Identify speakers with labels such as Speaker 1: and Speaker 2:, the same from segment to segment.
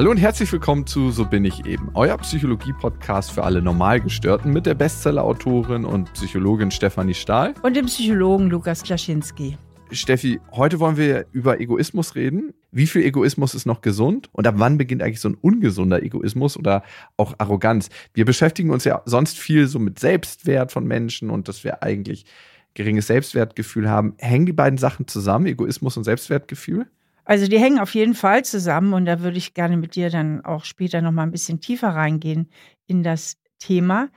Speaker 1: Hallo und herzlich willkommen zu So bin ich eben, euer Psychologie-Podcast für alle Normalgestörten mit der Bestseller-Autorin und Psychologin Stefanie Stahl.
Speaker 2: Und dem Psychologen Lukas Klaschinski.
Speaker 1: Steffi, heute wollen wir über Egoismus reden. Wie viel Egoismus ist noch gesund? Und ab wann beginnt eigentlich so ein ungesunder Egoismus oder auch Arroganz? Wir beschäftigen uns ja sonst viel so mit Selbstwert von Menschen und dass wir eigentlich geringes Selbstwertgefühl haben. Hängen die beiden Sachen zusammen, Egoismus und Selbstwertgefühl?
Speaker 2: Also die hängen auf jeden Fall zusammen und da würde ich gerne mit dir dann auch später noch mal ein bisschen tiefer reingehen in das Thema.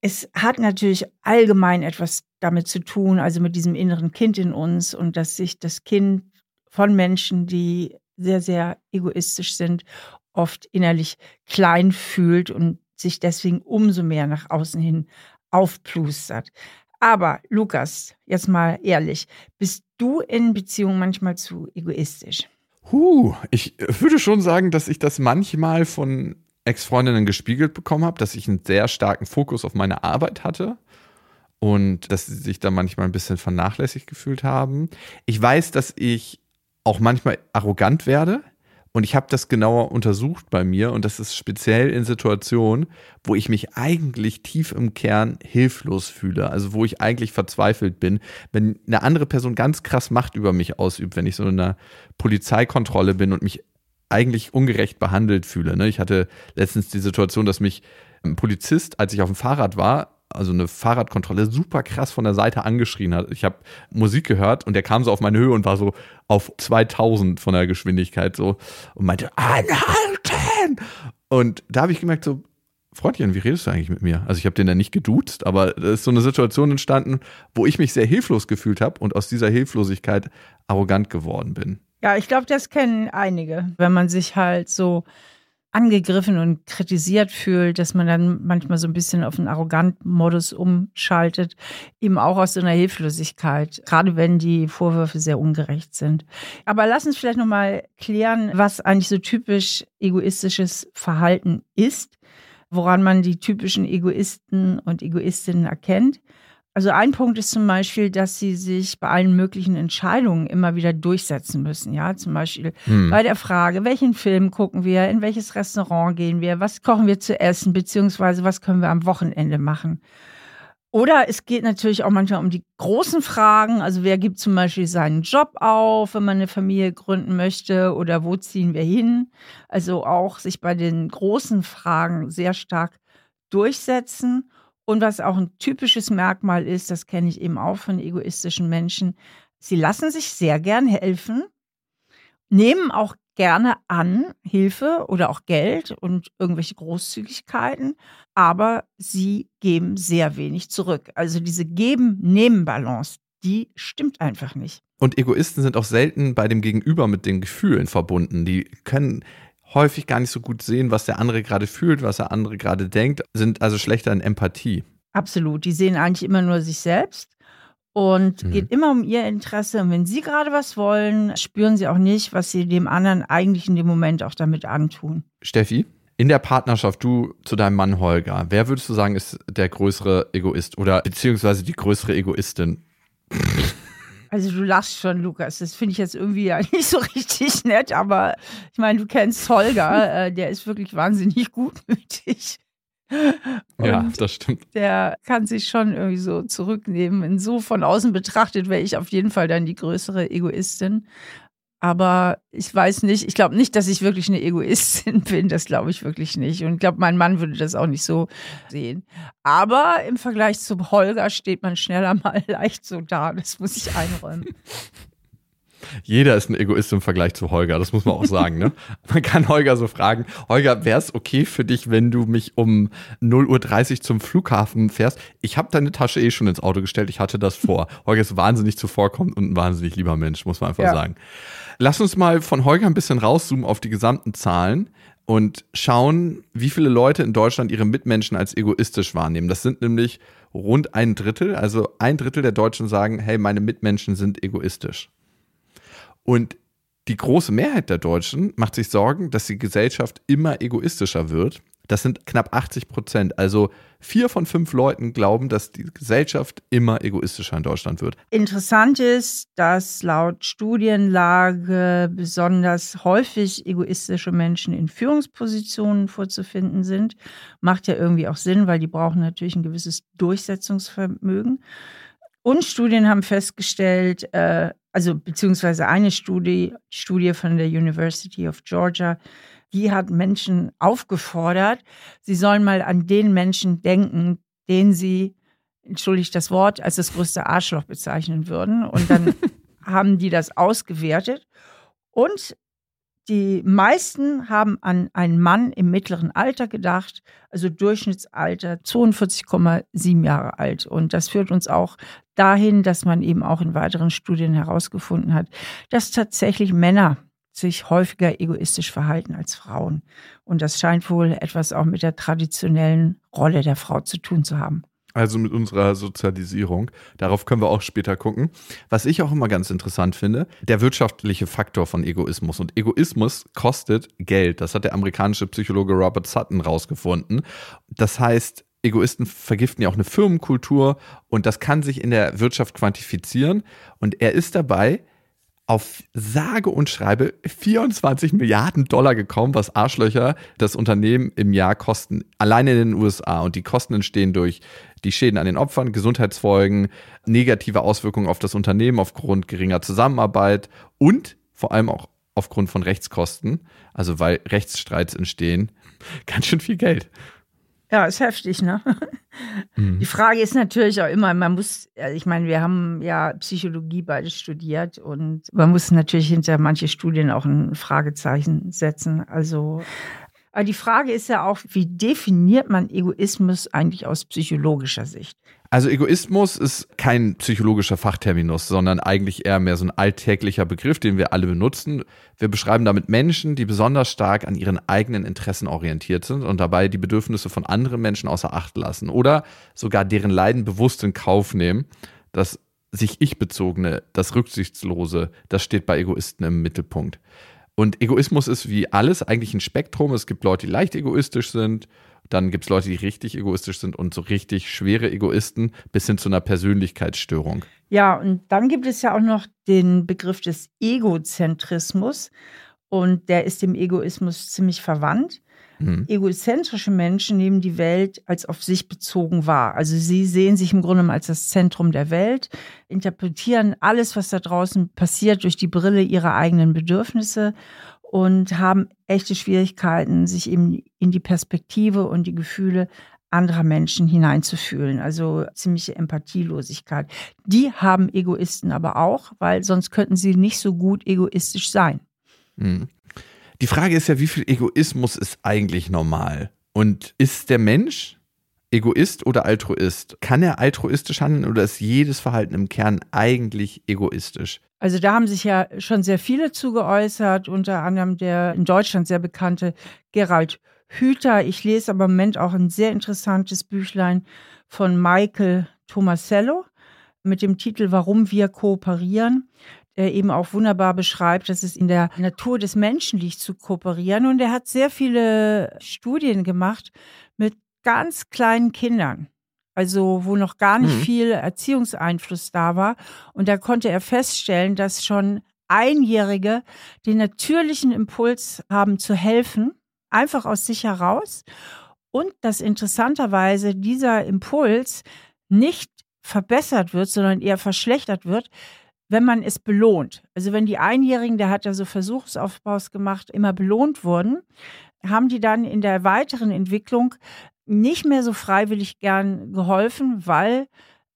Speaker 2: Es hat natürlich allgemein etwas damit zu tun, also mit diesem inneren Kind in uns und dass sich das Kind von Menschen, die sehr, sehr egoistisch sind, oft innerlich klein fühlt und sich deswegen umso mehr nach außen hin aufplustert. Aber Lukas, jetzt mal ehrlich, bist du in Beziehungen manchmal zu egoistisch?
Speaker 1: Huh, ich würde schon sagen, dass ich das manchmal von Ex-Freundinnen gespiegelt bekommen habe, dass ich einen sehr starken Fokus auf meine Arbeit hatte und dass sie sich da manchmal ein bisschen vernachlässigt gefühlt haben. Ich weiß, dass ich auch manchmal arrogant werde. Und ich habe das genauer untersucht bei mir und das ist speziell in Situationen, wo ich mich eigentlich tief im Kern hilflos fühle, also wo ich eigentlich verzweifelt bin, wenn eine andere Person ganz krass Macht über mich ausübt, wenn ich so in einer Polizeikontrolle bin und mich eigentlich ungerecht behandelt fühle. Ne? Ich hatte letztens die Situation, dass mich ein Polizist, als ich auf dem Fahrrad war, also eine Fahrradkontrolle, super krass von der Seite angeschrien hat. Ich habe Musik gehört und der kam so auf meine Höhe und war so auf 2000 von der Geschwindigkeit so und meinte, anhalten! Und da habe ich gemerkt, so, Freundchen, wie redest du eigentlich mit mir? Also ich habe den dann nicht geduzt, aber da ist so eine Situation entstanden, wo ich mich sehr hilflos gefühlt habe und aus dieser Hilflosigkeit arrogant geworden bin.
Speaker 2: Ja, ich glaube, das kennen einige, wenn man sich halt so angegriffen und kritisiert fühlt, dass man dann manchmal so ein bisschen auf einen arroganten Modus umschaltet, eben auch aus so einer Hilflosigkeit, gerade wenn die Vorwürfe sehr ungerecht sind. Aber lass uns vielleicht nochmal klären, was eigentlich so typisch egoistisches Verhalten ist, woran man die typischen Egoisten und Egoistinnen erkennt. Also ein Punkt ist zum Beispiel, dass sie sich bei allen möglichen Entscheidungen immer wieder durchsetzen müssen. Ja, zum Beispiel hm. bei der Frage, welchen Film gucken wir, in welches Restaurant gehen wir, was kochen wir zu essen, beziehungsweise was können wir am Wochenende machen. Oder es geht natürlich auch manchmal um die großen Fragen. Also wer gibt zum Beispiel seinen Job auf, wenn man eine Familie gründen möchte? Oder wo ziehen wir hin? Also auch sich bei den großen Fragen sehr stark durchsetzen. Und was auch ein typisches Merkmal ist, das kenne ich eben auch von egoistischen Menschen, sie lassen sich sehr gern helfen, nehmen auch gerne an Hilfe oder auch Geld und irgendwelche Großzügigkeiten, aber sie geben sehr wenig zurück. Also diese Geben-Nehmen-Balance, die stimmt einfach nicht.
Speaker 1: Und Egoisten sind auch selten bei dem Gegenüber mit den Gefühlen verbunden. Die können häufig gar nicht so gut sehen, was der andere gerade fühlt, was der andere gerade denkt, sind also schlechter in Empathie.
Speaker 2: Absolut. Die sehen eigentlich immer nur sich selbst und mhm. geht immer um ihr Interesse. Und wenn sie gerade was wollen, spüren sie auch nicht, was sie dem anderen eigentlich in dem Moment auch damit antun.
Speaker 1: Steffi, in der Partnerschaft, du zu deinem Mann Holger, wer würdest du sagen, ist der größere Egoist oder beziehungsweise die größere Egoistin?
Speaker 2: Also du lachst schon, Lukas. Das finde ich jetzt irgendwie ja nicht so richtig nett, aber ich meine, du kennst Holger, äh, der ist wirklich wahnsinnig gutmütig.
Speaker 1: Und ja, das stimmt.
Speaker 2: Der kann sich schon irgendwie so zurücknehmen. Und so von außen betrachtet wäre ich auf jeden Fall dann die größere Egoistin. Aber ich weiß nicht, ich glaube nicht, dass ich wirklich eine Egoistin bin. Das glaube ich wirklich nicht. Und ich glaube, mein Mann würde das auch nicht so sehen. Aber im Vergleich zu Holger steht man schneller mal leicht so da. Das muss ich einräumen.
Speaker 1: Jeder ist ein Egoist im Vergleich zu Holger, das muss man auch sagen. Ne? Man kann Holger so fragen, Holger, wäre es okay für dich, wenn du mich um 0.30 Uhr zum Flughafen fährst? Ich habe deine Tasche eh schon ins Auto gestellt, ich hatte das vor. Holger ist wahnsinnig zuvorkommend und ein wahnsinnig lieber Mensch, muss man einfach ja. sagen. Lass uns mal von Holger ein bisschen rauszoomen auf die gesamten Zahlen und schauen, wie viele Leute in Deutschland ihre Mitmenschen als egoistisch wahrnehmen. Das sind nämlich rund ein Drittel. Also ein Drittel der Deutschen sagen, hey, meine Mitmenschen sind egoistisch. Und die große Mehrheit der Deutschen macht sich Sorgen, dass die Gesellschaft immer egoistischer wird. Das sind knapp 80 Prozent. Also vier von fünf Leuten glauben, dass die Gesellschaft immer egoistischer in Deutschland wird.
Speaker 2: Interessant ist, dass laut Studienlage besonders häufig egoistische Menschen in Führungspositionen vorzufinden sind. Macht ja irgendwie auch Sinn, weil die brauchen natürlich ein gewisses Durchsetzungsvermögen. Und Studien haben festgestellt, äh, also beziehungsweise eine Studie, Studie von der University of Georgia, die hat Menschen aufgefordert, sie sollen mal an den Menschen denken, den sie, entschuldigt das Wort, als das größte Arschloch bezeichnen würden. Und dann haben die das ausgewertet. Und die meisten haben an einen Mann im mittleren Alter gedacht, also Durchschnittsalter 42,7 Jahre alt. Und das führt uns auch dahin, dass man eben auch in weiteren Studien herausgefunden hat, dass tatsächlich Männer sich häufiger egoistisch verhalten als Frauen. Und das scheint wohl etwas auch mit der traditionellen Rolle der Frau zu tun zu haben.
Speaker 1: Also mit unserer Sozialisierung. Darauf können wir auch später gucken. Was ich auch immer ganz interessant finde, der wirtschaftliche Faktor von Egoismus. Und Egoismus kostet Geld. Das hat der amerikanische Psychologe Robert Sutton rausgefunden. Das heißt, Egoisten vergiften ja auch eine Firmenkultur und das kann sich in der Wirtschaft quantifizieren. Und er ist dabei auf sage und schreibe 24 Milliarden Dollar gekommen, was Arschlöcher das Unternehmen im Jahr kosten, alleine in den USA. Und die Kosten entstehen durch die Schäden an den Opfern, Gesundheitsfolgen, negative Auswirkungen auf das Unternehmen aufgrund geringer Zusammenarbeit und vor allem auch aufgrund von Rechtskosten, also weil Rechtsstreits entstehen. Ganz schön viel Geld.
Speaker 2: Ja, ist heftig, ne? Mhm. Die Frage ist natürlich auch immer, man muss, ich meine, wir haben ja Psychologie beide studiert und man muss natürlich hinter manche Studien auch ein Fragezeichen setzen. Also aber die Frage ist ja auch, wie definiert man Egoismus eigentlich aus psychologischer Sicht?
Speaker 1: Also Egoismus ist kein psychologischer Fachterminus, sondern eigentlich eher mehr so ein alltäglicher Begriff, den wir alle benutzen. Wir beschreiben damit Menschen, die besonders stark an ihren eigenen Interessen orientiert sind und dabei die Bedürfnisse von anderen Menschen außer Acht lassen oder sogar deren Leiden bewusst in Kauf nehmen. Das sich ich-bezogene, das Rücksichtslose, das steht bei Egoisten im Mittelpunkt. Und Egoismus ist wie alles eigentlich ein Spektrum. Es gibt Leute, die leicht egoistisch sind dann gibt es Leute, die richtig egoistisch sind und so richtig schwere Egoisten bis hin zu einer Persönlichkeitsstörung.
Speaker 2: Ja, und dann gibt es ja auch noch den Begriff des Egozentrismus. Und der ist dem Egoismus ziemlich verwandt. Mhm. Egozentrische Menschen nehmen die Welt als auf sich bezogen wahr. Also sie sehen sich im Grunde als das Zentrum der Welt, interpretieren alles, was da draußen passiert, durch die Brille ihrer eigenen Bedürfnisse und haben echte Schwierigkeiten, sich eben in die Perspektive und die Gefühle anderer Menschen hineinzufühlen. Also ziemliche Empathielosigkeit. Die haben Egoisten aber auch, weil sonst könnten sie nicht so gut egoistisch sein.
Speaker 1: Hm. Die Frage ist ja, wie viel Egoismus ist eigentlich normal? Und ist der Mensch Egoist oder Altruist? Kann er altruistisch handeln oder ist jedes Verhalten im Kern eigentlich egoistisch?
Speaker 2: Also da haben sich ja schon sehr viele zugeäußert, unter anderem der in Deutschland sehr bekannte Gerald Hüther. Ich lese aber im Moment auch ein sehr interessantes Büchlein von Michael Tomasello mit dem Titel Warum wir kooperieren, der eben auch wunderbar beschreibt, dass es in der Natur des Menschen liegt zu kooperieren. Und er hat sehr viele Studien gemacht mit ganz kleinen Kindern also wo noch gar nicht mhm. viel Erziehungseinfluss da war. Und da konnte er feststellen, dass schon Einjährige den natürlichen Impuls haben zu helfen, einfach aus sich heraus. Und dass interessanterweise dieser Impuls nicht verbessert wird, sondern eher verschlechtert wird, wenn man es belohnt. Also wenn die Einjährigen, der hat ja so Versuchsaufbaus gemacht, immer belohnt wurden, haben die dann in der weiteren Entwicklung nicht mehr so freiwillig gern geholfen, weil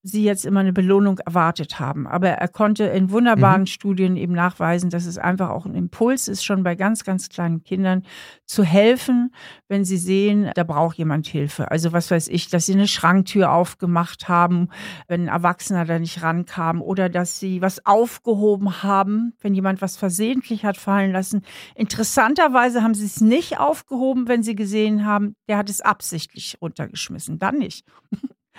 Speaker 2: sie jetzt immer eine Belohnung erwartet haben. Aber er konnte in wunderbaren mhm. Studien eben nachweisen, dass es einfach auch ein Impuls ist, schon bei ganz, ganz kleinen Kindern zu helfen, wenn sie sehen, da braucht jemand Hilfe. Also was weiß ich, dass sie eine Schranktür aufgemacht haben, wenn ein Erwachsener da nicht rankam oder dass sie was aufgehoben haben, wenn jemand was versehentlich hat fallen lassen. Interessanterweise haben sie es nicht aufgehoben, wenn sie gesehen haben, der hat es absichtlich runtergeschmissen. Dann nicht.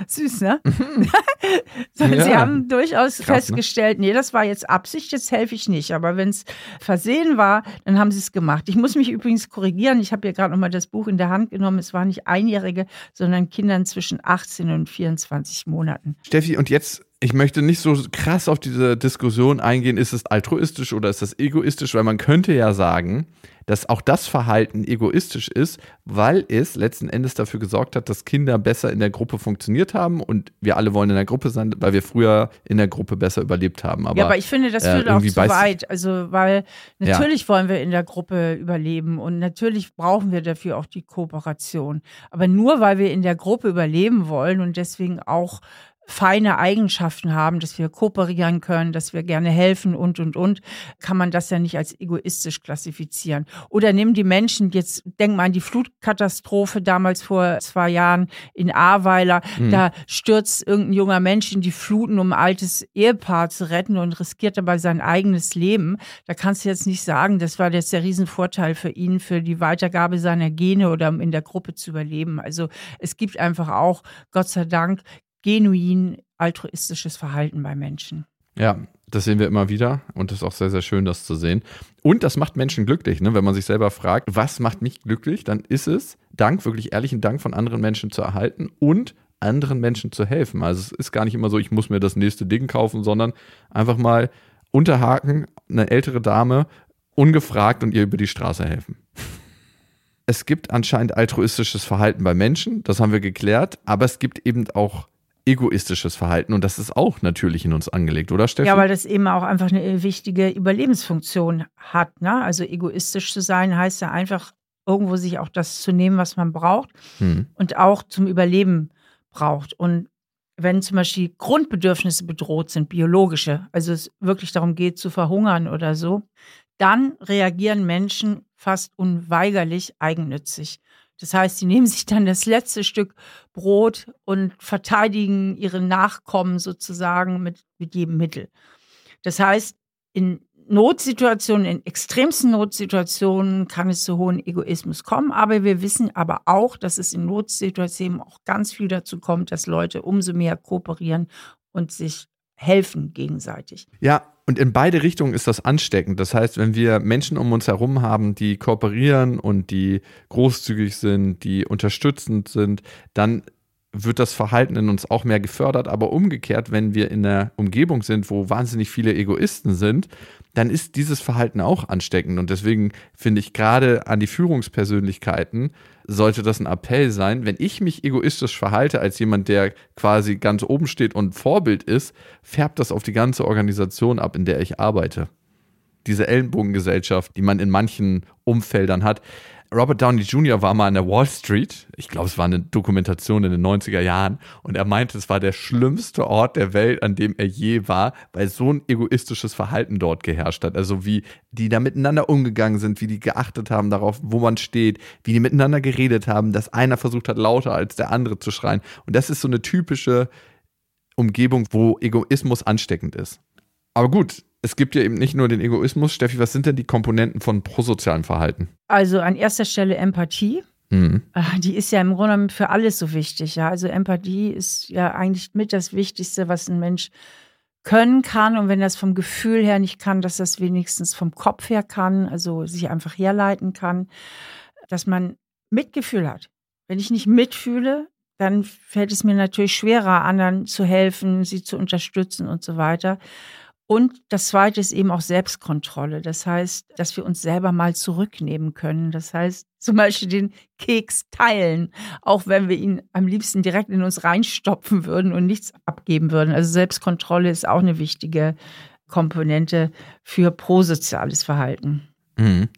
Speaker 2: Süß, ne? Sie
Speaker 1: Ja.
Speaker 2: haben durchaus
Speaker 1: Krass, ne?
Speaker 2: festgestellt, nee, das war jetzt Absicht, jetzt helfe ich nicht. Aber wenn es versehen war, dann haben sie es gemacht. Ich muss mich übrigens korrigieren. Ich habe ja gerade nochmal das Buch in der Hand genommen. Es waren nicht Einjährige, sondern Kindern zwischen 18 und 24 Monaten.
Speaker 1: Steffi, und jetzt, ich möchte nicht so krass auf diese Diskussion eingehen, ist es altruistisch oder ist das egoistisch, weil man könnte ja sagen, dass auch das Verhalten egoistisch ist, weil es letzten Endes dafür gesorgt hat, dass Kinder besser in der Gruppe funktioniert haben und wir alle wollen in der Gruppe sein, weil wir früher in der Gruppe besser überlebt haben. Aber,
Speaker 2: ja, aber ich finde, das
Speaker 1: äh,
Speaker 2: führt auch
Speaker 1: irgendwie
Speaker 2: zu weit. Also, weil
Speaker 1: Ja.
Speaker 2: natürlich wollen wir in der Gruppe überleben und natürlich brauchen wir dafür auch die Kooperation. Aber nur weil wir in der Gruppe überleben wollen und deswegen auch feine Eigenschaften haben, dass wir kooperieren können, dass wir gerne helfen und, und, und, kann man das ja nicht als egoistisch klassifizieren. Oder nimm die Menschen, jetzt denk mal an die Flutkatastrophe damals vor zwei Jahren in Ahrweiler,
Speaker 1: Mhm.
Speaker 2: da stürzt irgendein junger Mensch in die Fluten, um ein altes Ehepaar zu retten und riskiert dabei sein eigenes Leben. Da kannst du jetzt nicht sagen, das war jetzt der Riesenvorteil für ihn, für die Weitergabe seiner Gene oder um in der Gruppe zu überleben. Also es gibt einfach auch, Gott sei Dank, genuin altruistisches Verhalten bei Menschen.
Speaker 1: Ja, das sehen wir immer wieder und das ist auch sehr, sehr schön, das zu sehen. Und das macht Menschen glücklich, ne? wenn man sich selber fragt, was macht mich glücklich, dann ist es Dank, wirklich ehrlichen Dank von anderen Menschen zu erhalten und anderen Menschen zu helfen. Also es ist gar nicht immer so, ich muss mir das nächste Ding kaufen, sondern einfach mal unterhaken, eine ältere Dame ungefragt und ihr über die Straße helfen. Es gibt anscheinend altruistisches Verhalten bei Menschen, das haben wir geklärt, aber es gibt eben auch egoistisches Verhalten und das ist auch natürlich in uns angelegt, oder Steffi?
Speaker 2: Ja, weil das eben auch einfach eine wichtige Überlebensfunktion hat. Ne? Also egoistisch zu sein heißt ja einfach irgendwo sich auch das zu nehmen, was man braucht
Speaker 1: Hm.
Speaker 2: und auch zum Überleben braucht. Und wenn zum Beispiel Grundbedürfnisse bedroht sind, biologische, also es wirklich darum geht zu verhungern oder so, dann reagieren Menschen fast unweigerlich eigennützig. Das heißt, sie nehmen sich dann das letzte Stück Brot und verteidigen ihre Nachkommen sozusagen mit, mit jedem Mittel. Das heißt, in Notsituationen, in extremsten Notsituationen kann es zu hohen Egoismus kommen, aber wir wissen aber auch, dass es in Notsituationen auch ganz viel dazu kommt, dass Leute umso mehr kooperieren und sich helfen gegenseitig.
Speaker 1: Ja, und in beide Richtungen ist das ansteckend. Das heißt, wenn wir Menschen um uns herum haben, die kooperieren und die großzügig sind, die unterstützend sind, dann wird das Verhalten in uns auch mehr gefördert. Aber umgekehrt, wenn wir in einer Umgebung sind, wo wahnsinnig viele Egoisten sind, dann ist dieses Verhalten auch ansteckend. Und deswegen finde ich gerade an die Führungspersönlichkeiten sollte das ein Appell sein. Wenn ich mich egoistisch verhalte als jemand, der quasi ganz oben steht und Vorbild ist, färbt das auf die ganze Organisation ab, in der ich arbeite. Diese Ellenbogengesellschaft, die man in manchen Umfeldern hat. Robert Downey Jr. war mal an der Wall Street. Ich glaube, es war eine Dokumentation in den 90er Jahren. Und er meinte, es war der schlimmste Ort der Welt, an dem er je war, weil so ein egoistisches Verhalten dort geherrscht hat. Also wie die da miteinander umgegangen sind, wie die geachtet haben darauf, wo man steht, wie die miteinander geredet haben, dass einer versucht hat, lauter als der andere zu schreien. Und das ist so eine typische Umgebung, wo Egoismus ansteckend ist. Aber gut, es gibt ja eben nicht nur den Egoismus. Steffi, was sind denn die Komponenten von prosozialem Verhalten?
Speaker 2: Also an erster Stelle Empathie.
Speaker 1: Mhm.
Speaker 2: Ah, Die ist ja im Grunde genommen für alles so wichtig. Ja? Also Empathie ist ja eigentlich mit das Wichtigste, was ein Mensch können kann. Und wenn das vom Gefühl her nicht kann, dass das wenigstens vom Kopf her kann, also sich einfach herleiten kann, dass man Mitgefühl hat. Wenn ich nicht mitfühle, dann fällt es mir natürlich schwerer, anderen zu helfen, sie zu unterstützen und so weiter. Und das Zweite ist eben auch Selbstkontrolle. Das heißt, dass wir uns selber mal zurücknehmen können. Das heißt, zum Beispiel den Keks teilen, auch wenn wir ihn am liebsten direkt in uns reinstopfen würden und nichts abgeben würden. Also Selbstkontrolle ist auch eine wichtige Komponente für prosoziales Verhalten.
Speaker 1: Mhm.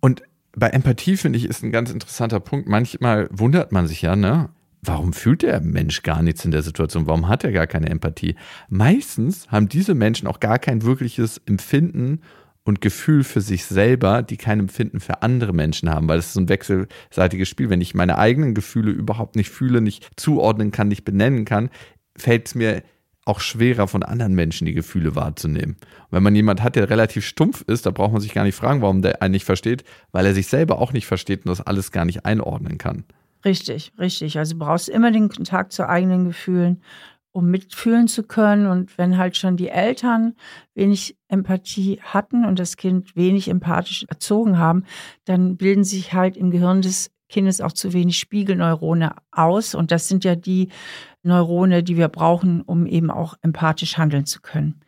Speaker 1: Und bei Empathie, finde ich, ist ein ganz interessanter Punkt. Manchmal wundert man sich ja, ne? Warum fühlt der Mensch gar nichts in der Situation? Warum hat er gar keine Empathie? Meistens haben diese Menschen auch gar kein wirkliches Empfinden und Gefühl für sich selber, die kein Empfinden für andere Menschen haben, weil es ist so ein wechselseitiges Spiel. Wenn ich meine eigenen Gefühle überhaupt nicht fühle, nicht zuordnen kann, nicht benennen kann, fällt es mir auch schwerer, von anderen Menschen die Gefühle wahrzunehmen. Und wenn man jemand hat, der relativ stumpf ist, da braucht man sich gar nicht fragen, warum der einen nicht versteht, weil er sich selber auch nicht versteht und das alles gar nicht einordnen kann.
Speaker 2: Richtig, richtig. Also du brauchst immer den Kontakt zu eigenen Gefühlen, um mitfühlen zu können. Und wenn halt schon die Eltern wenig Empathie hatten und das Kind wenig empathisch erzogen haben, dann bilden sich halt im Gehirn des Kindes auch zu wenig Spiegelneurone aus. Und das sind ja die Neurone, die wir brauchen, um eben auch empathisch handeln zu können.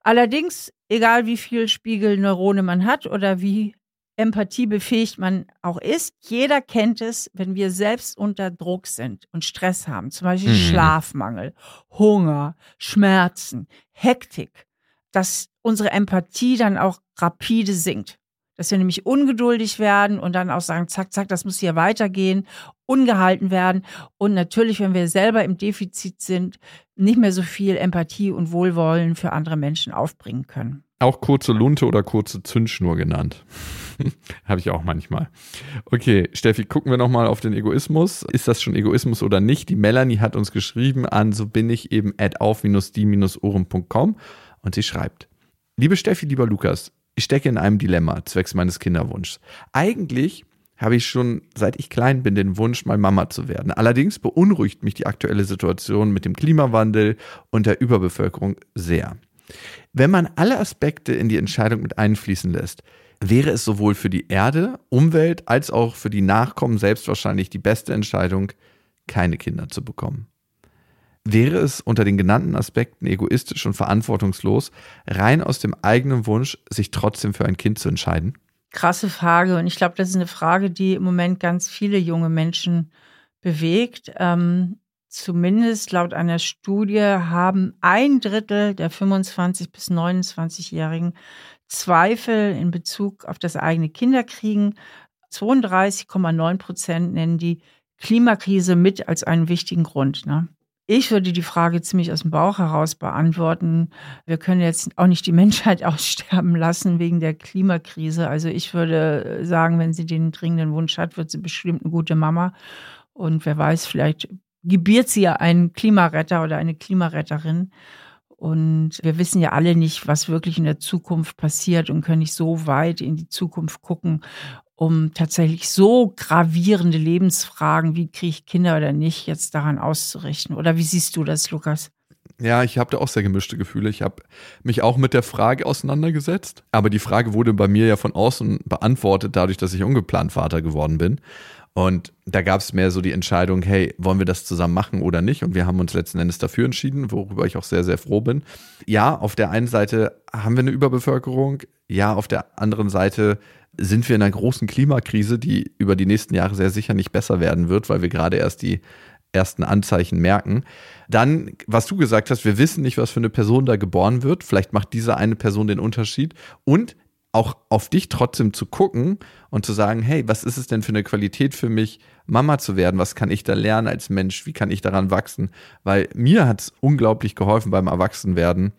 Speaker 2: Allerdings, egal wie viel Spiegelneurone man hat oder wie empathiebefähigt man auch ist, jeder kennt es, wenn wir selbst unter Druck sind und Stress haben, zum Beispiel mhm. Schlafmangel, Hunger, Schmerzen, Hektik, dass unsere Empathie dann auch rapide sinkt. Dass wir nämlich ungeduldig werden und dann auch sagen, zack, zack, das muss hier weitergehen, ungehalten werden. Und natürlich, wenn wir selber im Defizit sind, nicht mehr so viel Empathie und Wohlwollen für andere Menschen aufbringen können.
Speaker 1: Auch kurze Lunte oder kurze Zündschnur genannt. Habe ich auch manchmal. Okay, Steffi, gucken wir nochmal auf den Egoismus. Ist das schon Egoismus oder nicht? Die Melanie hat uns geschrieben an so bin ich eben at auf-die-ohren.com und sie schreibt. Liebe Steffi, lieber Lukas, ich stecke in einem Dilemma zwecks meines Kinderwunschs. Eigentlich habe ich schon seit ich klein bin den Wunsch, mal Mama zu werden. Allerdings beunruhigt mich die aktuelle Situation mit dem Klimawandel und der Überbevölkerung sehr. Wenn man alle Aspekte in die Entscheidung mit einfließen lässt, wäre es sowohl für die Erde, Umwelt als auch für die Nachkommen selbst wahrscheinlich die beste Entscheidung, keine Kinder zu bekommen. Wäre es unter den genannten Aspekten egoistisch und verantwortungslos, rein aus dem eigenen Wunsch, sich trotzdem für ein Kind zu entscheiden?
Speaker 2: Krasse Frage. Und ich glaube, das ist eine Frage, die im Moment ganz viele junge Menschen bewegt. Ähm, zumindest laut einer Studie haben ein Drittel der 25- bis 29-Jährigen Zweifel in Bezug auf das eigene Kinderkriegen. 32,9 Prozent nennen die Klimakrise mit als einen wichtigen Grund. Ne? Ich würde die Frage ziemlich aus dem Bauch heraus beantworten. Wir können jetzt auch nicht die Menschheit aussterben lassen wegen der Klimakrise. Also ich würde sagen, wenn sie den dringenden Wunsch hat, wird sie bestimmt eine gute Mama. Und wer weiß, vielleicht gebiert sie ja einen Klimaretter oder eine Klimaretterin. Und wir wissen ja alle nicht, was wirklich in der Zukunft passiert und können nicht so weit in die Zukunft gucken um tatsächlich so gravierende Lebensfragen, wie kriege ich Kinder oder nicht, jetzt daran auszurichten. Oder wie siehst du das, Lukas?
Speaker 1: Ja, ich habe da auch sehr gemischte Gefühle. Ich habe mich auch mit der Frage auseinandergesetzt, aber die Frage wurde bei mir ja von außen beantwortet, dadurch, dass ich ungeplant Vater geworden bin. Und da gab es mehr so die Entscheidung, hey, wollen wir das zusammen machen oder nicht? Und wir haben uns letzten Endes dafür entschieden, worüber ich auch sehr, sehr froh bin. Ja, auf der einen Seite haben wir eine Überbevölkerung. Ja, auf der anderen Seite sind wir in einer großen Klimakrise, die über die nächsten Jahre sehr sicher nicht besser werden wird, weil wir gerade erst die ersten Anzeichen merken. Dann, was du gesagt hast, wir wissen nicht, was für eine Person da geboren wird. Vielleicht macht diese eine Person den Unterschied. Und auch auf dich trotzdem zu gucken und zu sagen, hey, was ist es denn für eine Qualität für mich, Mama zu werden? Was kann ich da lernen als Mensch? Wie kann ich daran wachsen? Weil mir hat es unglaublich geholfen beim Erwachsenwerden,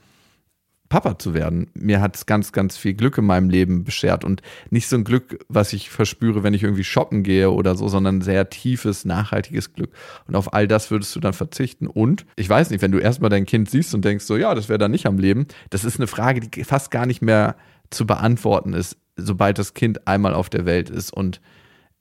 Speaker 1: Papa zu werden. Mir hat es ganz, ganz viel Glück in meinem Leben beschert und nicht so ein Glück, was ich verspüre, wenn ich irgendwie shoppen gehe oder so, sondern sehr tiefes, nachhaltiges Glück. Und auf all das würdest du dann verzichten. Und ich weiß nicht, wenn du erstmal dein Kind siehst und denkst so, ja, das wäre dann nicht am Leben, das ist eine Frage, die fast gar nicht mehr zu beantworten ist, sobald das Kind einmal auf der Welt ist. Und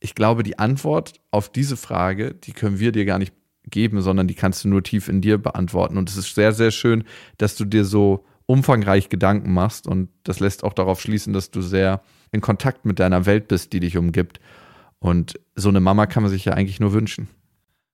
Speaker 1: ich glaube, die Antwort auf diese Frage, die können wir dir gar nicht geben, sondern die kannst du nur tief in dir beantworten. Und es ist sehr, sehr schön, dass du dir so umfangreich Gedanken machst und das lässt auch darauf schließen, dass du sehr in Kontakt mit deiner Welt bist, die dich umgibt. Und so eine Mama kann man sich ja eigentlich nur wünschen.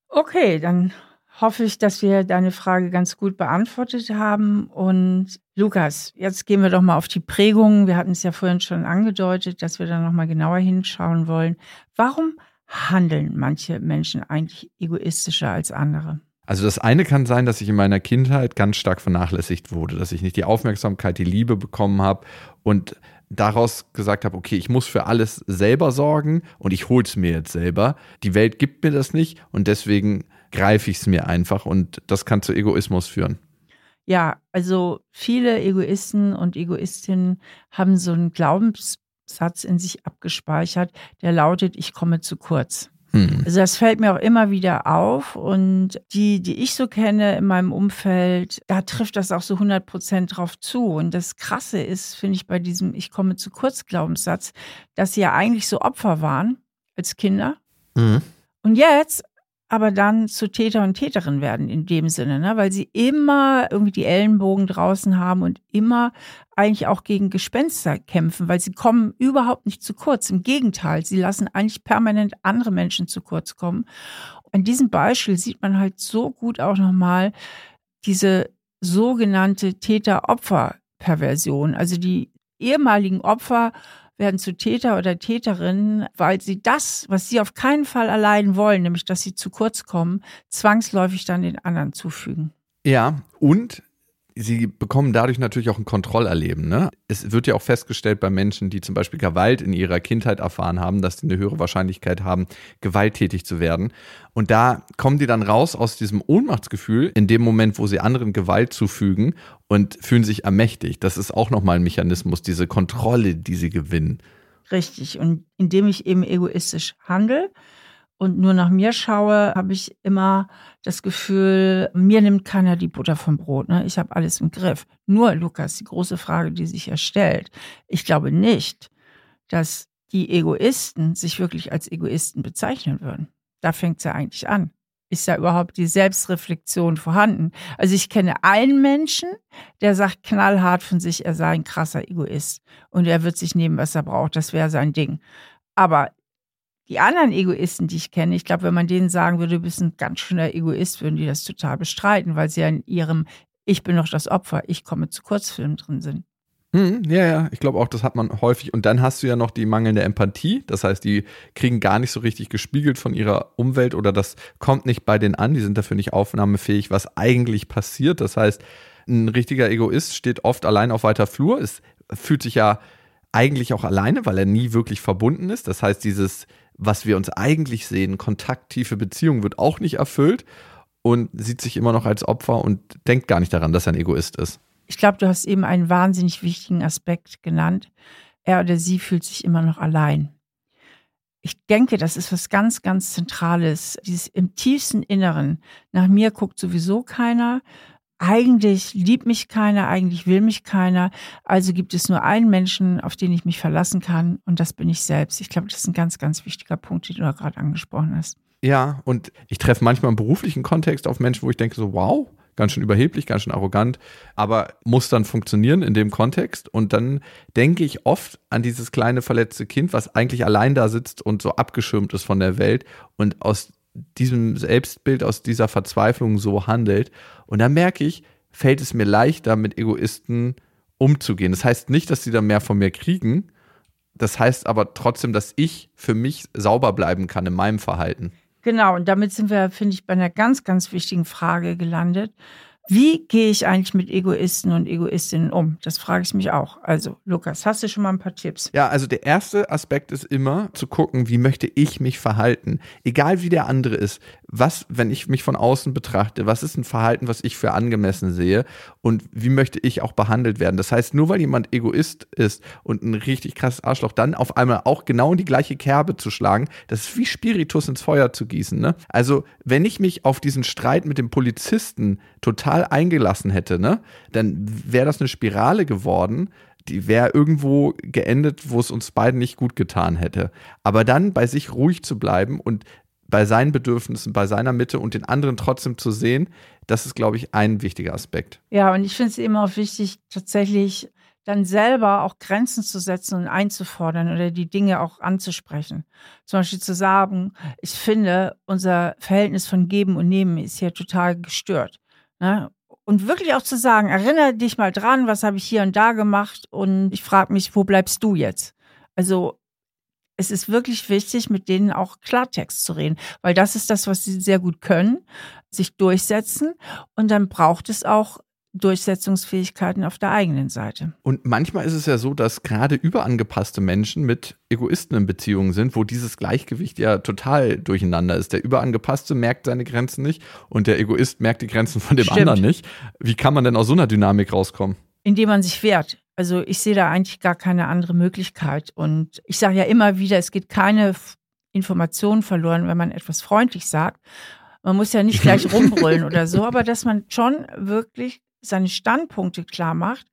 Speaker 2: Okay, dann hoffe ich, dass wir deine Frage ganz gut beantwortet haben. Und Lukas, jetzt gehen wir doch mal auf die Prägungen. Wir hatten es ja vorhin schon angedeutet, dass wir da noch mal genauer hinschauen wollen. Warum handeln manche Menschen eigentlich egoistischer als andere?
Speaker 1: Also das eine kann sein, dass ich in meiner Kindheit ganz stark vernachlässigt wurde, dass ich nicht die Aufmerksamkeit, die Liebe bekommen habe und daraus gesagt habe, okay, ich muss für alles selber sorgen und ich hole es mir jetzt selber. Die Welt gibt mir das nicht und deswegen greife ich es mir einfach und das kann zu Egoismus führen.
Speaker 2: Ja, also viele Egoisten und Egoistinnen haben so einen Glaubenssatz in sich abgespeichert, der lautet, ich komme zu kurz. Hm. Also das fällt mir auch immer wieder auf und die, die ich so kenne in meinem Umfeld, da trifft das auch so 100 Prozent drauf zu. Und das Krasse ist, finde ich, bei diesem Ich komme zu kurz Glaubenssatz, dass sie ja eigentlich so Opfer waren als Kinder. Mhm. Und jetzt aber dann zu Täter und Täterin werden in dem Sinne, ne? weil sie immer irgendwie die Ellenbogen draußen haben und immer eigentlich auch gegen Gespenster kämpfen, weil sie kommen überhaupt nicht zu kurz. Im Gegenteil, sie lassen eigentlich permanent andere Menschen zu kurz kommen. An diesem Beispiel sieht man halt so gut auch nochmal diese sogenannte Täter-Opfer-Perversion. Also die ehemaligen Opfer werden zu Täter oder Täterinnen, weil sie das, was sie auf keinen Fall allein wollen, nämlich dass sie zu kurz kommen, zwangsläufig dann den anderen zufügen.
Speaker 1: Ja, und sie bekommen dadurch natürlich auch ein Kontrollerleben. Ne? Es wird ja auch festgestellt bei Menschen, die zum Beispiel Gewalt in ihrer Kindheit erfahren haben, dass sie eine höhere Wahrscheinlichkeit haben, gewalttätig zu werden. Und da kommen die dann raus aus diesem Ohnmachtsgefühl in dem Moment, wo sie anderen Gewalt zufügen und fühlen sich ermächtigt. Das ist auch nochmal ein Mechanismus, diese Kontrolle, die sie gewinnen.
Speaker 2: Richtig. Und indem ich eben egoistisch handle, und nur nach mir schaue, habe ich immer das Gefühl, mir nimmt keiner die Butter vom Brot. Ne? Ich habe alles im Griff. Nur, Lukas, die große Frage, die sich erstellt. Ich glaube nicht, dass die Egoisten sich wirklich als Egoisten bezeichnen würden. Da fängt es ja eigentlich an. Ist ja überhaupt die Selbstreflexion vorhanden? Also ich kenne einen Menschen, der sagt knallhart von sich, er sei ein krasser Egoist und er wird sich nehmen, was er braucht. Das wäre sein Ding. Aber die anderen Egoisten, die ich kenne, ich glaube, wenn man denen sagen würde, du bist ein ganz schöner Egoist, würden die das total bestreiten, weil sie ja in ihrem Ich bin doch das Opfer, ich komme zu Kurzfilmen drin sind.
Speaker 1: Hm, ja, ja, ich glaube auch, das hat man häufig. Und dann hast du ja noch die mangelnde Empathie. Das heißt, die kriegen gar nicht so richtig gespiegelt von ihrer Umwelt oder das kommt nicht bei denen an. Die sind dafür nicht aufnahmefähig, was eigentlich passiert. Das heißt, ein richtiger Egoist steht oft allein auf weiter Flur. Es fühlt sich ja eigentlich auch alleine, weil er nie wirklich verbunden ist. Das heißt, dieses was wir uns eigentlich sehen, kontakttiefe Beziehung, wird auch nicht erfüllt und sieht sich immer noch als Opfer und denkt gar nicht daran, dass er ein Egoist ist.
Speaker 2: Ich glaube, du hast eben einen wahnsinnig wichtigen Aspekt genannt. Er oder sie fühlt sich immer noch allein. Ich denke, das ist was ganz, ganz Zentrales. Dieses im tiefsten Inneren. Nach mir guckt sowieso keiner eigentlich liebt mich keiner, eigentlich will mich keiner. Also gibt es nur einen Menschen, auf den ich mich verlassen kann und das bin ich selbst. Ich glaube, das ist ein ganz, ganz wichtiger Punkt, den du da gerade angesprochen hast.
Speaker 1: Ja, und ich treffe manchmal im beruflichen Kontext auf Menschen, wo ich denke so, wow, ganz schön überheblich, ganz schön arrogant, aber muss dann funktionieren in dem Kontext. Und dann denke ich oft an dieses kleine verletzte Kind, was eigentlich allein da sitzt und so abgeschirmt ist von der Welt und aus diesem Selbstbild, aus dieser Verzweiflung so handelt. Und da merke ich, fällt es mir leichter, mit Egoisten umzugehen. Das heißt nicht, dass sie da mehr von mir kriegen. Das heißt aber trotzdem, dass ich für mich sauber bleiben kann in meinem Verhalten.
Speaker 2: Genau, und damit sind wir, finde ich, bei einer ganz, ganz wichtigen Frage gelandet. Wie gehe ich eigentlich mit Egoisten und Egoistinnen um? Das frage ich mich auch. Also, Lukas, hast du schon mal ein paar Tipps?
Speaker 1: Ja, also der erste Aspekt ist immer zu gucken, wie möchte ich mich verhalten? Egal wie der andere ist. Was, wenn ich mich von außen betrachte, was ist ein Verhalten, was ich für angemessen sehe? Und wie möchte ich auch behandelt werden? Das heißt, nur weil jemand Egoist ist und ein richtig krasses Arschloch, dann auf einmal auch genau in die gleiche Kerbe zu schlagen, das ist wie Spiritus ins Feuer zu gießen. Ne? Also, wenn ich mich auf diesen Streit mit dem Polizisten total eingelassen hätte, ne, dann wäre das eine Spirale geworden, die wäre irgendwo geendet, wo es uns beiden nicht gut getan hätte. Aber dann bei sich ruhig zu bleiben und bei seinen Bedürfnissen, bei seiner Mitte und den anderen trotzdem zu sehen, das ist, glaube ich, ein wichtiger Aspekt.
Speaker 2: Ja, und ich finde es immer auch wichtig, tatsächlich dann selber auch Grenzen zu setzen und einzufordern oder die Dinge auch anzusprechen. Zum Beispiel zu sagen, ich finde, unser Verhältnis von Geben und Nehmen ist hier total gestört. Ne? Und wirklich auch zu sagen, erinnere dich mal dran, was habe ich hier und da gemacht und ich frage mich, wo bleibst du jetzt? Also es ist wirklich wichtig, mit denen auch Klartext zu reden, weil das ist das, was sie sehr gut können, sich durchsetzen. Und dann braucht es auch Durchsetzungsfähigkeiten auf der eigenen Seite.
Speaker 1: Und manchmal ist es ja so, dass gerade überangepasste Menschen mit Egoisten in Beziehungen sind, wo dieses Gleichgewicht ja total durcheinander ist. Der überangepasste merkt seine Grenzen nicht und der Egoist merkt die Grenzen von dem Stimmt. anderen nicht. Wie kann man denn aus so einer Dynamik rauskommen?
Speaker 2: Indem man sich wehrt. Also ich sehe da eigentlich gar keine andere Möglichkeit. Und ich sage ja immer wieder, es geht keine Information verloren, wenn man etwas freundlich sagt. Man muss ja nicht gleich rumbrüllen oder so, aber dass man schon wirklich seine Standpunkte klar macht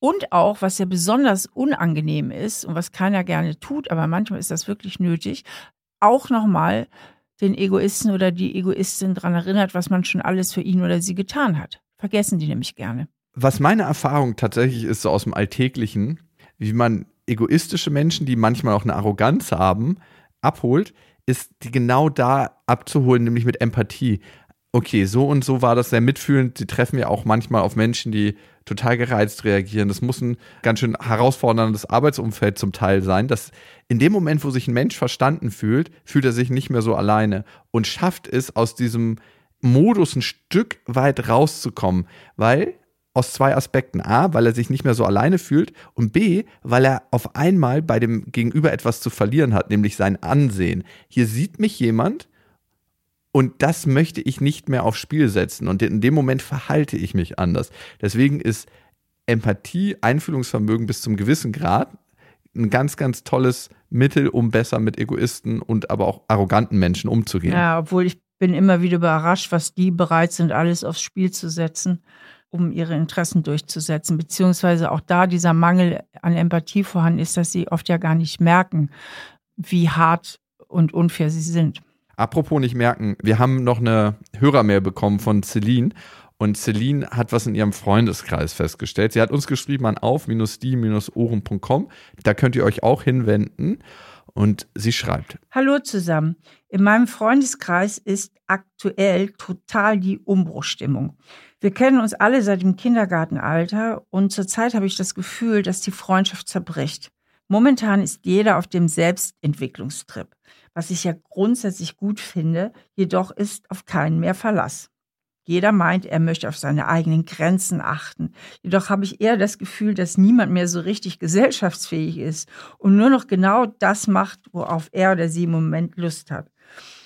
Speaker 2: und auch, was ja besonders unangenehm ist und was keiner gerne tut, aber manchmal ist das wirklich nötig, auch nochmal den Egoisten oder die Egoistin daran erinnert, was man schon alles für ihn oder sie getan hat. Vergessen die nämlich gerne.
Speaker 1: Was meine Erfahrung tatsächlich ist, so aus dem Alltäglichen, wie man egoistische Menschen, die manchmal auch eine Arroganz haben, abholt, ist die genau da abzuholen, nämlich mit Empathie. Okay, so und so war das sehr mitfühlend. Sie treffen ja auch manchmal auf Menschen, die total gereizt reagieren. Das muss ein ganz schön herausforderndes Arbeitsumfeld zum Teil sein, dass in dem Moment, wo sich ein Mensch verstanden fühlt, fühlt er sich nicht mehr so alleine und schafft es, aus diesem Modus ein Stück weit rauszukommen, weil aus zwei Aspekten. A, weil er sich nicht mehr so alleine fühlt und B, weil er auf einmal bei dem Gegenüber etwas zu verlieren hat, nämlich sein Ansehen. Hier sieht mich jemand und das möchte ich nicht mehr aufs Spiel setzen und in dem Moment verhalte ich mich anders. Deswegen ist Empathie, Einfühlungsvermögen bis zum gewissen Grad ein ganz, ganz tolles Mittel, um besser mit Egoisten und aber auch arroganten Menschen umzugehen.
Speaker 2: Ja, obwohl ich bin immer wieder überrascht, was die bereit sind, alles aufs Spiel zu setzen um ihre Interessen durchzusetzen, beziehungsweise auch da dieser Mangel an Empathie vorhanden ist, dass sie oft ja gar nicht merken, wie hart und unfair sie sind.
Speaker 1: Apropos nicht merken, wir haben noch eine Hörermail bekommen von Celine und Celine hat was in ihrem Freundeskreis festgestellt. Sie hat uns geschrieben an auf-die-ohren.com. Da könnt ihr euch auch hinwenden. Und sie schreibt:
Speaker 2: Hallo zusammen. In meinem Freundeskreis ist aktuell total die Umbruchstimmung. Wir kennen uns alle seit dem Kindergartenalter und zurzeit habe ich das Gefühl, dass die Freundschaft zerbricht. Momentan ist jeder auf dem Selbstentwicklungstrip, was ich ja grundsätzlich gut finde, jedoch ist auf keinen mehr Verlass. Jeder meint, er möchte auf seine eigenen Grenzen achten. Jedoch habe ich eher das Gefühl, dass niemand mehr so richtig gesellschaftsfähig ist und nur noch genau das macht, worauf er oder sie im Moment Lust hat.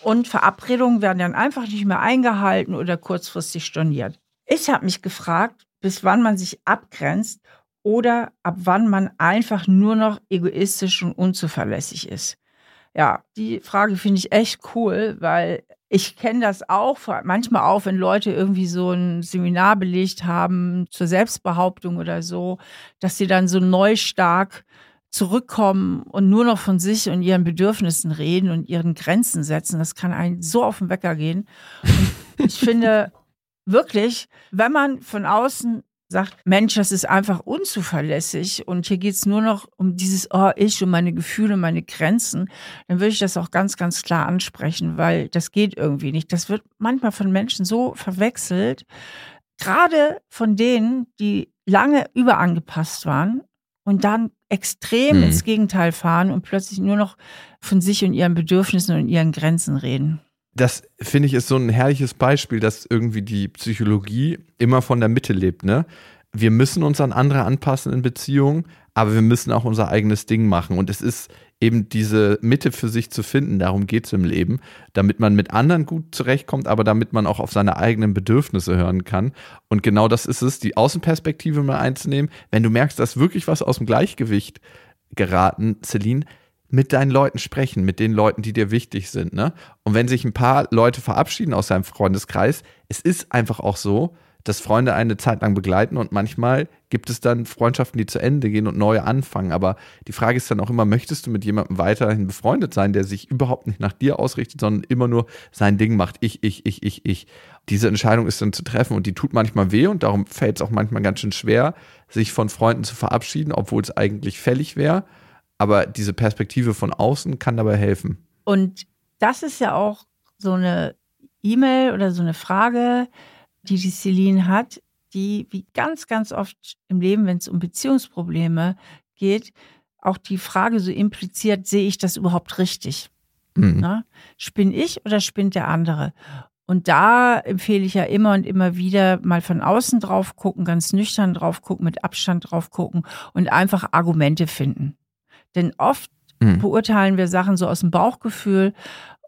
Speaker 2: Und Verabredungen werden dann einfach nicht mehr eingehalten oder kurzfristig storniert. Ich habe mich gefragt, bis wann man sich abgrenzt oder ab wann man einfach nur noch egoistisch und unzuverlässig ist. Ja, die Frage finde ich echt cool, weil ich kenne das auch manchmal auch, wenn Leute irgendwie so ein Seminar belegt haben zur Selbstbehauptung oder so, dass sie dann so neu stark zurückkommen und nur noch von sich und ihren Bedürfnissen reden und ihren Grenzen setzen. Das kann einen so auf den Wecker gehen. Und ich finde, wirklich, wenn man von außen sagt, Mensch, das ist einfach unzuverlässig und hier geht's nur noch um dieses, oh, ich und meine Gefühle, meine Grenzen, dann würde ich das auch ganz, ganz klar ansprechen, weil das geht irgendwie nicht. Das wird manchmal von Menschen so verwechselt, gerade von denen, die lange überangepasst waren und dann extrem hm. ins Gegenteil fahren und plötzlich nur noch von sich und ihren Bedürfnissen und ihren Grenzen reden
Speaker 1: das finde ich ist so ein herrliches Beispiel, dass irgendwie die Psychologie immer von der Mitte lebt, ne? Wir müssen uns an andere anpassen in Beziehungen, aber wir müssen auch unser eigenes Ding machen. Und es ist eben diese Mitte für sich zu finden, darum geht es im Leben, damit man mit anderen gut zurechtkommt, aber damit man auch auf seine eigenen Bedürfnisse hören kann. Und genau das ist es, die Außenperspektive mal einzunehmen. Wenn du merkst, dass wirklich was aus dem Gleichgewicht geraten, Celine, mit deinen Leuten sprechen, mit den Leuten, die dir wichtig sind. Ne? Und wenn sich ein paar Leute verabschieden aus deinem Freundeskreis, es ist einfach auch so, dass Freunde eine Zeit lang begleiten und manchmal gibt es dann Freundschaften, die zu Ende gehen und neue anfangen. Aber die Frage ist dann auch immer, möchtest du mit jemandem weiterhin befreundet sein, der sich überhaupt nicht nach dir ausrichtet, sondern immer nur sein Ding macht, ich, ich, ich, ich, ich. Diese Entscheidung ist dann zu treffen und die tut manchmal weh und darum fällt es auch manchmal ganz schön schwer, sich von Freunden zu verabschieden, obwohl es eigentlich fällig wäre aber diese Perspektive von außen kann dabei helfen.
Speaker 2: Und das ist ja auch so eine E-Mail oder so eine Frage, die die Celine hat, die wie ganz, ganz oft im Leben, wenn es um Beziehungsprobleme geht, auch die Frage so impliziert, sehe ich das überhaupt richtig? Mhm. Na, spinn ich oder spinnt der andere? Und da empfehle ich ja immer und immer wieder mal von außen drauf gucken, ganz nüchtern drauf gucken, mit Abstand drauf gucken und einfach Argumente finden. Denn oft mhm. beurteilen wir Sachen so aus dem Bauchgefühl.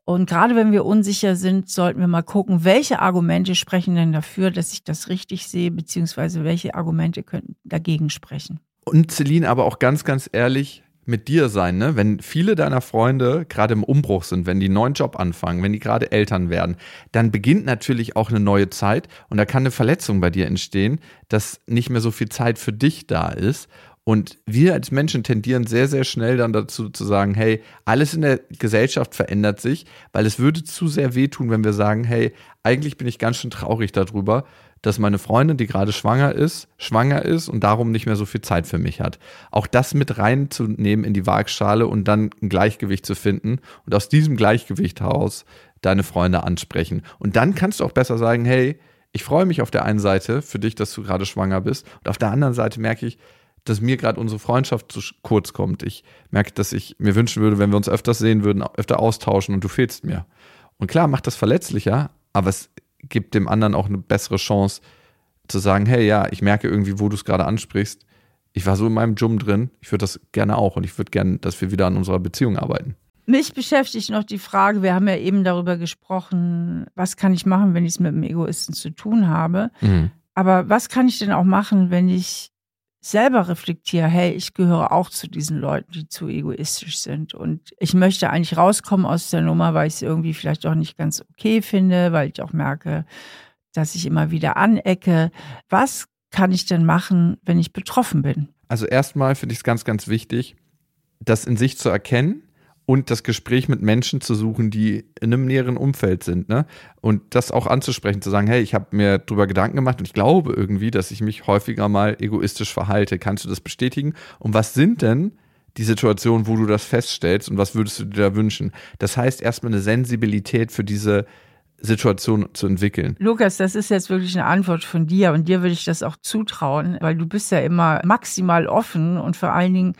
Speaker 2: Und gerade wenn wir unsicher sind, sollten wir mal gucken, welche Argumente sprechen denn dafür, dass ich das richtig sehe, beziehungsweise welche Argumente könnten dagegen sprechen.
Speaker 1: Und Celine, aber auch ganz, ganz ehrlich, mit dir sein, ne? Wenn viele deiner Freunde gerade im Umbruch sind, wenn die einen neuen Job anfangen, wenn die gerade Eltern werden, dann beginnt natürlich auch eine neue Zeit und da kann eine Verletzung bei dir entstehen, dass nicht mehr so viel Zeit für dich da ist Und wir als Menschen tendieren sehr, sehr schnell dann dazu zu sagen, hey, alles in der Gesellschaft verändert sich, weil es würde zu sehr wehtun, wenn wir sagen, hey, eigentlich bin ich ganz schön traurig darüber, dass meine Freundin, die gerade schwanger ist, schwanger ist und darum nicht mehr so viel Zeit für mich hat. Auch das mit reinzunehmen in die Waagschale und dann ein Gleichgewicht zu finden und aus diesem Gleichgewicht heraus deine Freunde ansprechen. Und dann kannst du auch besser sagen, hey, ich freue mich auf der einen Seite für dich, dass du gerade schwanger bist und auf der anderen Seite merke ich, dass mir gerade unsere Freundschaft zu kurz kommt. Ich merke, dass ich mir wünschen würde, wenn wir uns öfters sehen würden, öfter austauschen und du fehlst mir. Und klar, macht das verletzlicher, aber es gibt dem anderen auch eine bessere Chance zu sagen, hey, ja, ich merke irgendwie, wo du es gerade ansprichst. Ich war so in meinem Jum drin, ich würde das gerne auch und ich würde gerne, dass wir wieder an unserer Beziehung arbeiten.
Speaker 2: Mich beschäftigt noch die Frage, wir haben ja eben darüber gesprochen, was kann ich machen, wenn ich es mit einem Egoisten zu tun habe. Mhm. Aber was kann ich denn auch machen, wenn ich selber reflektiere, hey, ich gehöre auch zu diesen Leuten, die zu egoistisch sind. Und ich möchte eigentlich rauskommen aus der Nummer, weil ich es irgendwie vielleicht auch nicht ganz okay finde, weil ich auch merke, dass ich immer wieder anecke. Was kann ich denn machen, wenn ich betroffen bin?
Speaker 1: Also erstmal finde ich es ganz, ganz wichtig, das in sich zu erkennen und das Gespräch mit Menschen zu suchen, die in einem näheren Umfeld sind. Ne? Und das auch anzusprechen, zu sagen, hey, ich habe mir darüber Gedanken gemacht und ich glaube irgendwie, dass ich mich häufiger mal egoistisch verhalte. Kannst du das bestätigen? Und was sind denn die Situationen, wo du das feststellst und was würdest du dir da wünschen? Das heißt, erstmal eine Sensibilität für diese Situation zu entwickeln.
Speaker 2: Lukas, das ist jetzt wirklich eine Antwort von dir und dir würde ich das auch zutrauen, weil du bist ja immer maximal offen und vor allen Dingen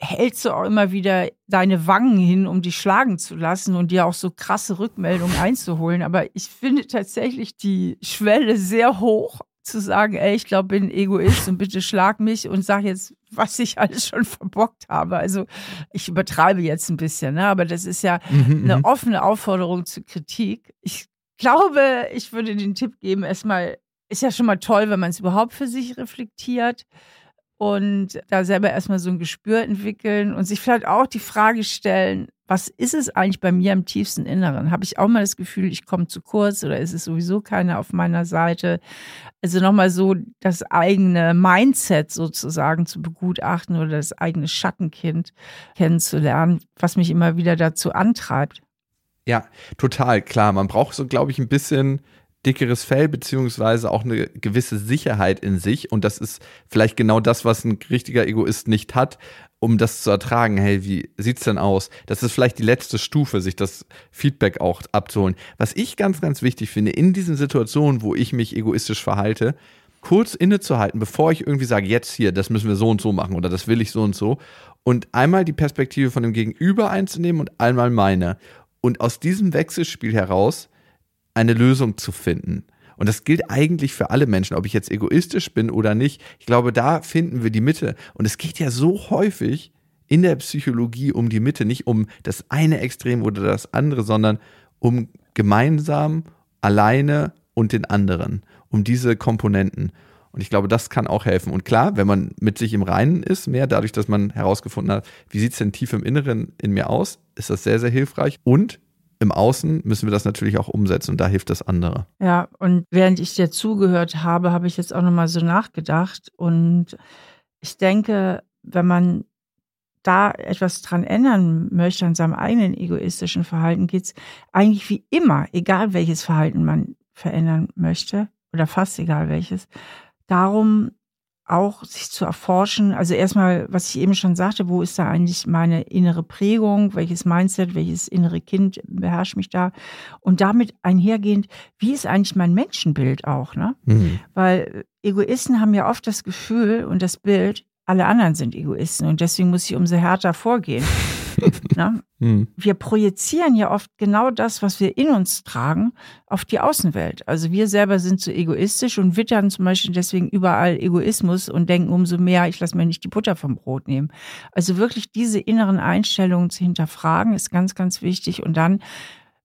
Speaker 2: hältst du auch immer wieder deine Wangen hin, um dich schlagen zu lassen und dir auch so krasse Rückmeldungen einzuholen. Aber ich finde tatsächlich die Schwelle sehr hoch, zu sagen, ey, ich glaube, bin Egoist und bitte schlag mich und sag jetzt, was ich alles schon verbockt habe. Also ich übertreibe jetzt ein bisschen, ne? aber das ist ja mhm, eine mhm. offene Aufforderung zur Kritik. Ich glaube, ich würde den Tipp geben, erstmal, ist ja schon mal toll, wenn man es überhaupt für sich reflektiert und da selber erstmal so ein Gespür entwickeln und sich vielleicht auch die Frage stellen, was ist es eigentlich bei mir im tiefsten Inneren? Habe ich auch mal das Gefühl, ich komme zu kurz oder ist es sowieso keiner auf meiner Seite? Also nochmal so das eigene Mindset sozusagen zu begutachten oder das eigene Schattenkind kennenzulernen, was mich immer wieder dazu antreibt.
Speaker 1: Ja, total klar. Man braucht so, glaube ich, ein bisschen dickeres Fell beziehungsweise auch eine gewisse Sicherheit in sich und das ist vielleicht genau das, was ein richtiger Egoist nicht hat, um das zu ertragen. Hey, wie sieht's denn aus? Das ist vielleicht die letzte Stufe, sich das Feedback auch abzuholen. Was ich ganz, ganz wichtig finde, in diesen Situationen, wo ich mich egoistisch verhalte, kurz innezuhalten, bevor ich irgendwie sage, jetzt hier, das müssen wir so und so machen oder das will ich so und so und einmal die Perspektive von dem Gegenüber einzunehmen und einmal meine. Und aus diesem Wechselspiel heraus eine Lösung zu finden. Und das gilt eigentlich für alle Menschen, ob ich jetzt egoistisch bin oder nicht. Ich glaube, da finden wir die Mitte. Und es geht ja so häufig in der Psychologie um die Mitte, nicht um das eine Extrem oder das andere, sondern um gemeinsam, alleine und den anderen, um diese Komponenten. Und ich glaube, das kann auch helfen. Und klar, wenn man mit sich im Reinen ist, mehr dadurch, dass man herausgefunden hat, wie sieht es denn tief im Inneren in mir aus, ist das sehr, sehr hilfreich. Und im Außen müssen wir das natürlich auch umsetzen und da hilft das andere.
Speaker 2: Ja, und während ich dir zugehört habe, habe ich jetzt auch nochmal so nachgedacht und ich denke, wenn man da etwas dran ändern möchte an seinem eigenen egoistischen Verhalten, geht es eigentlich wie immer, egal welches Verhalten man verändern möchte oder fast egal welches, darum, auch sich zu erforschen. Also erstmal, was ich eben schon sagte, wo ist da eigentlich meine innere Prägung? Welches Mindset, welches innere Kind beherrscht mich da? Und damit einhergehend, wie ist eigentlich mein Menschenbild auch? Ne? Mhm. Weil Egoisten haben ja oft das Gefühl und das Bild, alle anderen sind Egoisten und deswegen muss ich umso härter vorgehen. ne? hm. Wir projizieren ja oft genau das, was wir in uns tragen, auf die Außenwelt. Also wir selber sind so egoistisch und wittern zum Beispiel deswegen überall Egoismus und denken umso mehr, ich lasse mir nicht die Butter vom Brot nehmen. Also wirklich diese inneren Einstellungen zu hinterfragen, ist ganz, ganz wichtig. Und dann,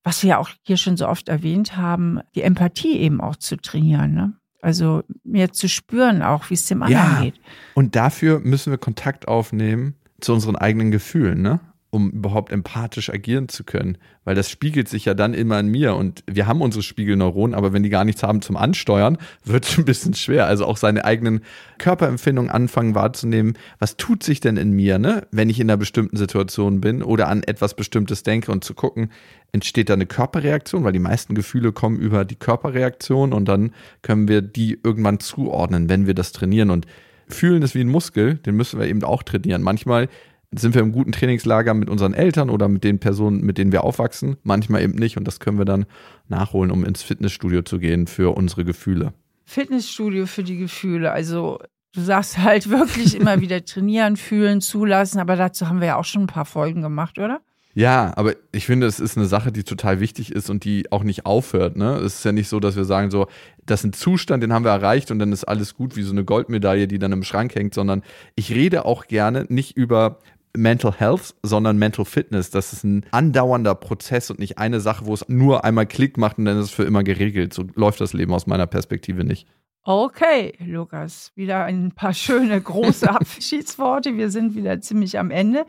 Speaker 2: was wir auch hier schon so oft erwähnt haben, die Empathie eben auch zu trainieren. Ne? Also mehr zu spüren auch, wie es dem anderen ja. geht.
Speaker 1: Und dafür müssen wir Kontakt aufnehmen zu unseren eigenen Gefühlen, ne? Um überhaupt empathisch agieren zu können. Weil das spiegelt sich ja dann immer in mir. Und wir haben unsere Spiegelneuronen, aber wenn die gar nichts haben zum Ansteuern, wird es ein bisschen schwer. Also auch seine eigenen Körperempfindungen anfangen wahrzunehmen. Was tut sich denn in mir, ne? wenn ich in einer bestimmten Situation bin oder an etwas Bestimmtes denke und zu gucken, entsteht da eine Körperreaktion, weil die meisten Gefühle kommen über die Körperreaktion und dann können wir die irgendwann zuordnen, wenn wir das trainieren. Und fühlen ist wie ein Muskel, den müssen wir eben auch trainieren. Manchmal sind wir im guten Trainingslager mit unseren Eltern oder mit den Personen, mit denen wir aufwachsen, manchmal eben nicht und das können wir dann nachholen, um ins Fitnessstudio zu gehen für unsere Gefühle.
Speaker 2: Fitnessstudio für die Gefühle, also du sagst halt wirklich immer wieder trainieren, fühlen, zulassen, aber dazu haben wir ja auch schon ein paar Folgen gemacht, oder?
Speaker 1: Ja, aber ich finde, es ist eine Sache, die total wichtig ist und die auch nicht aufhört. Ne? Es ist ja nicht so, dass wir sagen, so, das ist ein Zustand, den haben wir erreicht und dann ist alles gut wie so eine Goldmedaille, die dann im Schrank hängt, sondern ich rede auch gerne nicht über Mental Health, sondern Mental Fitness. Das ist ein andauernder Prozess und nicht eine Sache, wo es nur einmal Klick macht und dann ist es für immer geregelt. So läuft das Leben aus meiner Perspektive nicht.
Speaker 2: Okay, Lukas, wieder ein paar schöne große Abschiedsworte. Wir sind wieder ziemlich am Ende.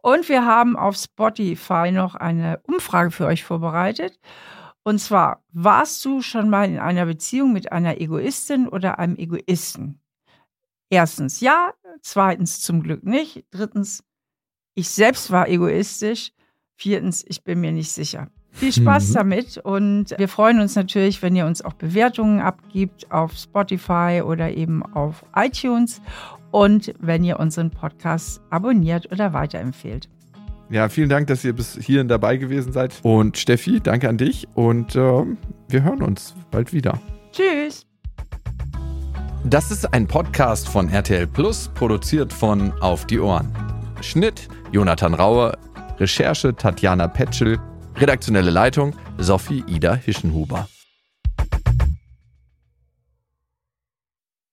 Speaker 2: Und wir haben auf Spotify noch eine Umfrage für euch vorbereitet. Und zwar, warst du schon mal in einer Beziehung mit einer Egoistin oder einem Egoisten? Erstens ja, zweitens zum Glück nicht, drittens ich selbst war egoistisch. Viertens, ich bin mir nicht sicher. Viel Spaß mhm. damit und wir freuen uns natürlich, wenn ihr uns auch Bewertungen abgibt auf Spotify oder eben auf iTunes und wenn ihr unseren Podcast abonniert oder weiterempfehlt.
Speaker 1: Ja, vielen Dank, dass ihr bis hierhin dabei gewesen seid. Und Steffi, danke an dich und äh, wir hören uns bald wieder.
Speaker 2: Tschüss.
Speaker 1: Das ist ein Podcast von RTL Plus, produziert von Auf die Ohren. Schnitt Jonathan Rauer, Recherche Tatjana Petschel, redaktionelle Leitung Sophie Ida Hischenhuber.